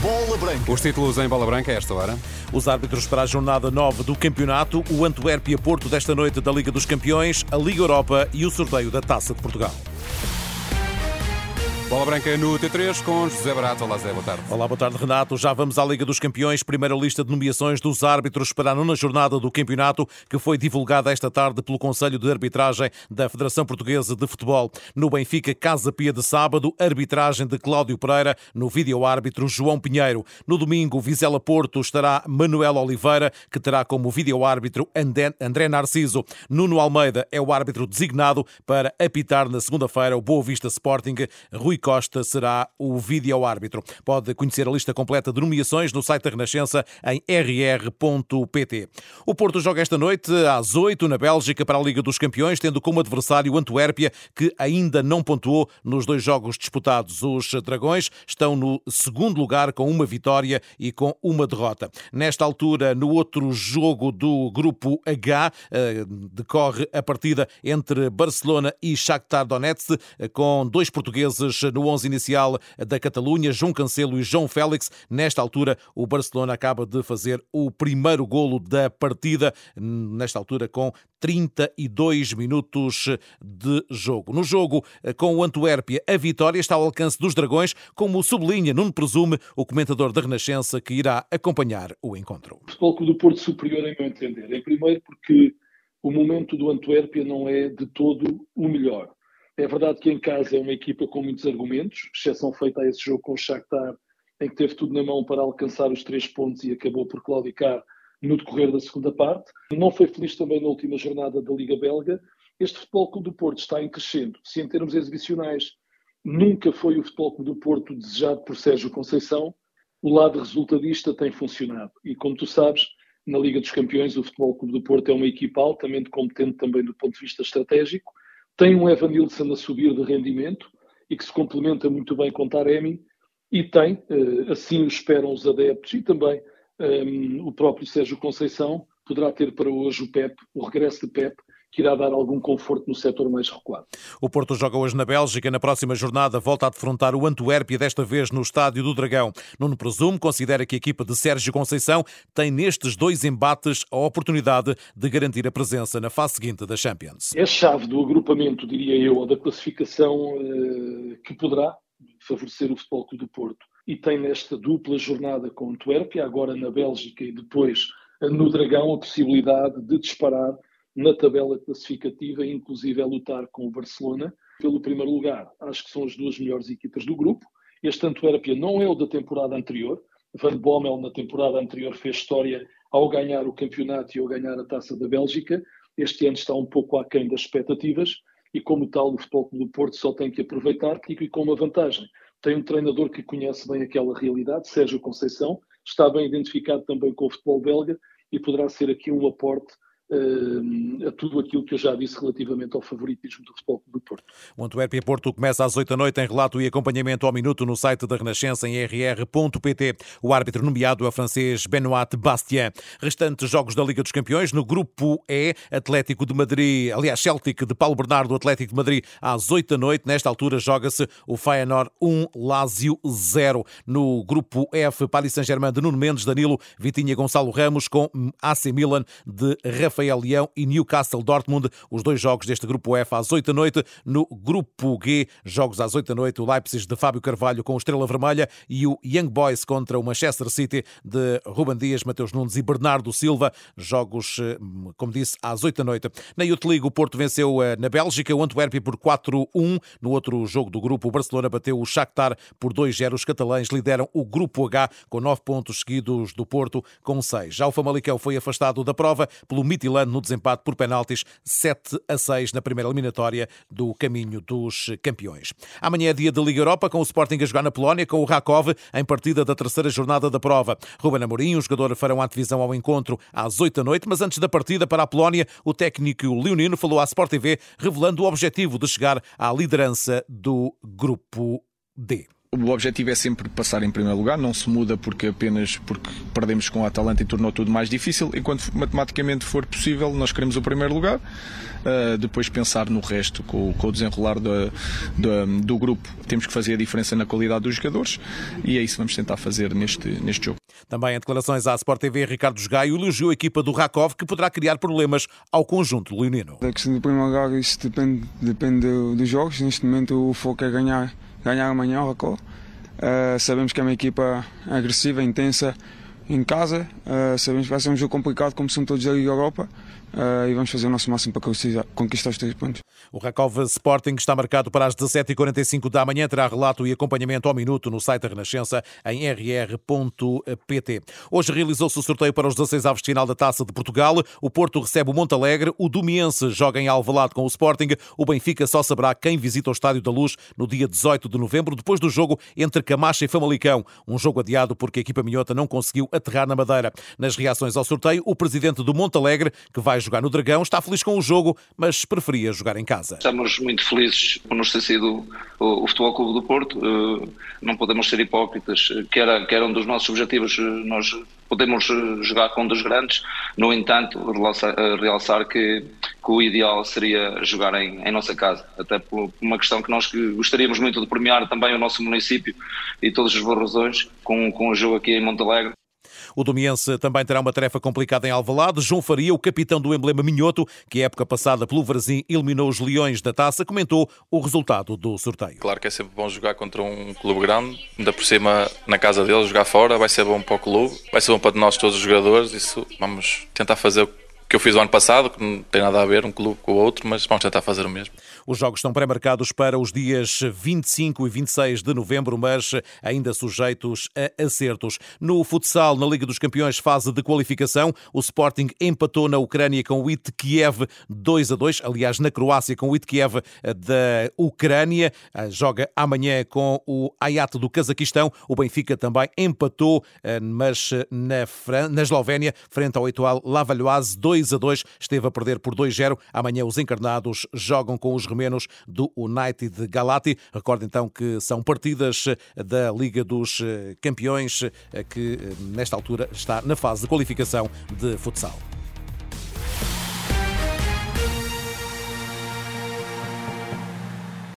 Bola Branca. Os títulos em bola branca a esta hora. Os árbitros para a jornada 9 do campeonato, o Antuérpia Porto desta noite da Liga dos Campeões, a Liga Europa e o sorteio da Taça de Portugal. Bola branca no T3 com José Barato. Olá, Zé, boa tarde. Olá, boa tarde, Renato. Já vamos à Liga dos Campeões, primeira lista de nomeações dos árbitros para a nona jornada do campeonato, que foi divulgada esta tarde pelo Conselho de Arbitragem da Federação Portuguesa de Futebol. No Benfica, Casa Pia de sábado, arbitragem de Cláudio Pereira, no vídeo-árbitro João Pinheiro. No domingo, Vizela Porto estará Manuel Oliveira, que terá como vídeo-árbitro André Narciso. Nuno Almeida é o árbitro designado para apitar na segunda-feira o Boa Vista Sporting. Rui Costa será o vídeo-árbitro. Pode conhecer a lista completa de nomeações no site da Renascença em rr.pt. O Porto joga esta noite às 8 na Bélgica para a Liga dos Campeões, tendo como adversário o Antuérpia, que ainda não pontuou nos dois jogos disputados. Os Dragões estão no segundo lugar com uma vitória e com uma derrota. Nesta altura, no outro jogo do grupo H, eh, decorre a partida entre Barcelona e Shakhtar Donetsk, eh, com dois portugueses no 11 inicial da Catalunha, João Cancelo e João Félix. Nesta altura, o Barcelona acaba de fazer o primeiro golo da partida, nesta altura com 32 minutos de jogo. No jogo com o Antuérpia, a vitória está ao alcance dos Dragões, como sublinha Nuno Presume, o comentador da Renascença que irá acompanhar o encontro. O Futebol Clube do Porto superior, em meu entender. Em primeiro porque o momento do Antuérpia não é de todo o melhor. É verdade que em casa é uma equipa com muitos argumentos, exceção feita a esse jogo com o Shakhtar, em que teve tudo na mão para alcançar os três pontos e acabou por claudicar no decorrer da segunda parte. Não foi feliz também na última jornada da Liga Belga. Este Futebol Clube do Porto está em crescendo. Se em termos exibicionais nunca foi o Futebol Clube do Porto desejado por Sérgio Conceição, o lado resultadista tem funcionado. E como tu sabes, na Liga dos Campeões, o Futebol Clube do Porto é uma equipa altamente competente também do ponto de vista estratégico tem um Evan Nilsson a subir de rendimento e que se complementa muito bem com Taremi e tem, eh, assim o esperam os adeptos e também um, ehm, o próprio Sérgio Conceição, poderá ter para hoje o Pep, o regresso de Pep, que irá dar algum conforto no setor mais recuado. O Porto joga hoje na Bélgica. Na próxima jornada volta a defrontar o Antuérpia, desta vez no Estádio do Dragão. Nuno Presumo considera que a equipa de Sérgio Conceição tem nestes dois embates a oportunidade de garantir a presença na fase seguinte da Champions. É chave do agrupamento, diria eu, ou da classificação eh, que poderá favorecer o Futebol Clube do Porto. E tem nesta dupla jornada com o Antuérpia, agora na Bélgica e depois no Dragão, a possibilidade de disparar na tabela classificativa, inclusive é lutar com o Barcelona pelo primeiro lugar. Acho que são as duas melhores equipas do grupo. Este Antuérpia não é o da temporada anterior. Van Bommel, na temporada anterior, fez história ao ganhar o campeonato e ao ganhar a taça da Bélgica. Este ano está um pouco aquém das expectativas e, como tal, o Futebol Clube do Porto só tem que aproveitar e com uma vantagem. Tem um treinador que conhece bem aquela realidade, Sérgio Conceição, está bem identificado também com o futebol belga e poderá ser aqui um aporte a tudo aquilo que eu já disse relativamente ao favoritismo do Futebol do Porto. O Antuérpia Porto começa às 8 da noite em relato e acompanhamento ao minuto no site da Renascença em rr.pt. O árbitro nomeado é o francês Benoit Bastien. Restantes jogos da Liga dos Campeões no grupo E, Atlético de Madrid, aliás, Celtic de Paulo Bernardo, Atlético de Madrid às 8 da noite. Nesta altura joga-se o Feyenoord 1, Lazio 0. No grupo F, Paris Saint-Germain de Nuno Mendes, Danilo, Vitinha Gonçalo Ramos com AC Milan de Rafael Rafael Leão e Newcastle Dortmund. Os dois jogos deste grupo F às 8 da noite. No grupo G, jogos às 8 da noite. O Leipzig de Fábio Carvalho com o Estrela Vermelha e o Young Boys contra o Manchester City de Ruben Dias, Mateus Nunes e Bernardo Silva. Jogos, eh, como disse, às 8 da noite. Na Youth League, o Porto venceu eh, na Bélgica o Antwerp por 4-1. No outro jogo do grupo, o Barcelona bateu o Shakhtar por 2-0. Os catalães lideram o grupo H com 9 pontos seguidos do Porto com 6. Já o Famalicão foi afastado da prova pelo Midtjylland no desempate por penaltis 7 a 6 na primeira eliminatória do caminho dos campeões. Amanhã é dia da Liga Europa com o Sporting a jogar na Polónia com o Rakov em partida da terceira jornada da prova. Ruben Amorim, o jogador, farão a divisão ao encontro às 8 da noite, mas antes da partida para a Polónia, o técnico leonino falou à Sport TV revelando o objetivo de chegar à liderança do grupo D. O objetivo é sempre passar em primeiro lugar, não se muda porque apenas porque perdemos com a Atalanta e tornou tudo mais difícil. Enquanto matematicamente for possível, nós queremos o primeiro lugar. Uh, depois pensar no resto, com, com o desenrolar do, do, do, grupo. Temos que fazer a diferença na qualidade dos jogadores e é isso que vamos tentar fazer neste, neste jogo. Também em declarações à Sport TV, Ricardo Gaio elogiou a equipa do Rakov, que poderá criar problemas ao conjunto leonino. A questão do primeiro lugar, isso depende, depende dos jogos. Neste momento o foco é ganhar ganhar amanhã o Racó. Uh, sabemos que é uma equipa agressiva, intensa em casa. Uh, sabemos que vai ser um jogo complicado, como são todos da Liga Europa uh, e vamos fazer o nosso máximo para conquistar os três pontos. O Rakov Sporting está marcado para as 17h45 da manhã. Terá relato e acompanhamento ao minuto no site da Renascença em rr.pt. Hoje realizou-se o sorteio para os 16 avos de final da Taça de Portugal. O Porto recebe o Montalegre, o Domiense joga em Alvalade com o Sporting. O Benfica só saberá quem visita o Estádio da Luz no dia 18 de novembro, depois do jogo entre Camacha e Famalicão. Um jogo adiado porque a equipa minhota não conseguiu aterrar na Madeira. Nas reações ao sorteio, o presidente do Montalegre, que vai jogar no Dragão, está feliz com o jogo, mas preferia jogar em casa. Estamos muito felizes por nos ter sido o, Futebol Clube do Porto. Eh, não podemos ser hipócritas, que era, que era um dos nossos objetivos. Eh, nós podemos eh, jogar com um dos grandes, no entanto, realçar que, que, o ideal seria jogar em, em nossa casa, até por uma questão que nós gostaríamos muito de premiar também o nosso município e todas as boas razões com, com o jogo aqui em Montalegre. O Domiense também terá uma tarefa complicada em Alvalade. João Faria, o capitão do emblema Minhoto, que a época passada pelo Varzim eliminou os Leões da Taça, comentou o resultado do sorteio. Claro que é sempre bom jogar contra um clube grande, ainda por cima na casa deles, jogar fora, vai ser bom para o clube, vai ser bom para nós todos os jogadores, isso vamos tentar fazer que eu fiz o ano passado, que não tem nada a ver um clube com o outro, mas vamos tentar fazer o mesmo. Os jogos estão pré-marcados para os dias 25 e 26 de novembro, mas ainda sujeitos a acertos. No futsal, na Liga dos Campeões, fase de qualificação, o Sporting empatou na Ucrânia com o IT Kiev 2 a 2, aliás, na Croácia com o IT Kiev da Ucrânia. Joga amanhã com o Ayat do Cazaquistão. O Benfica também empatou, eh, mas na, Fran... na Eslovénia, frente ao Etoile Lavalloise 2 2 a 2, esteve a perder por 2-0. Amanhã os encarnados jogam com os remenos do United Galati. Recordo então que são partidas da Liga dos Campeões, que nesta altura está na fase de qualificação de futsal.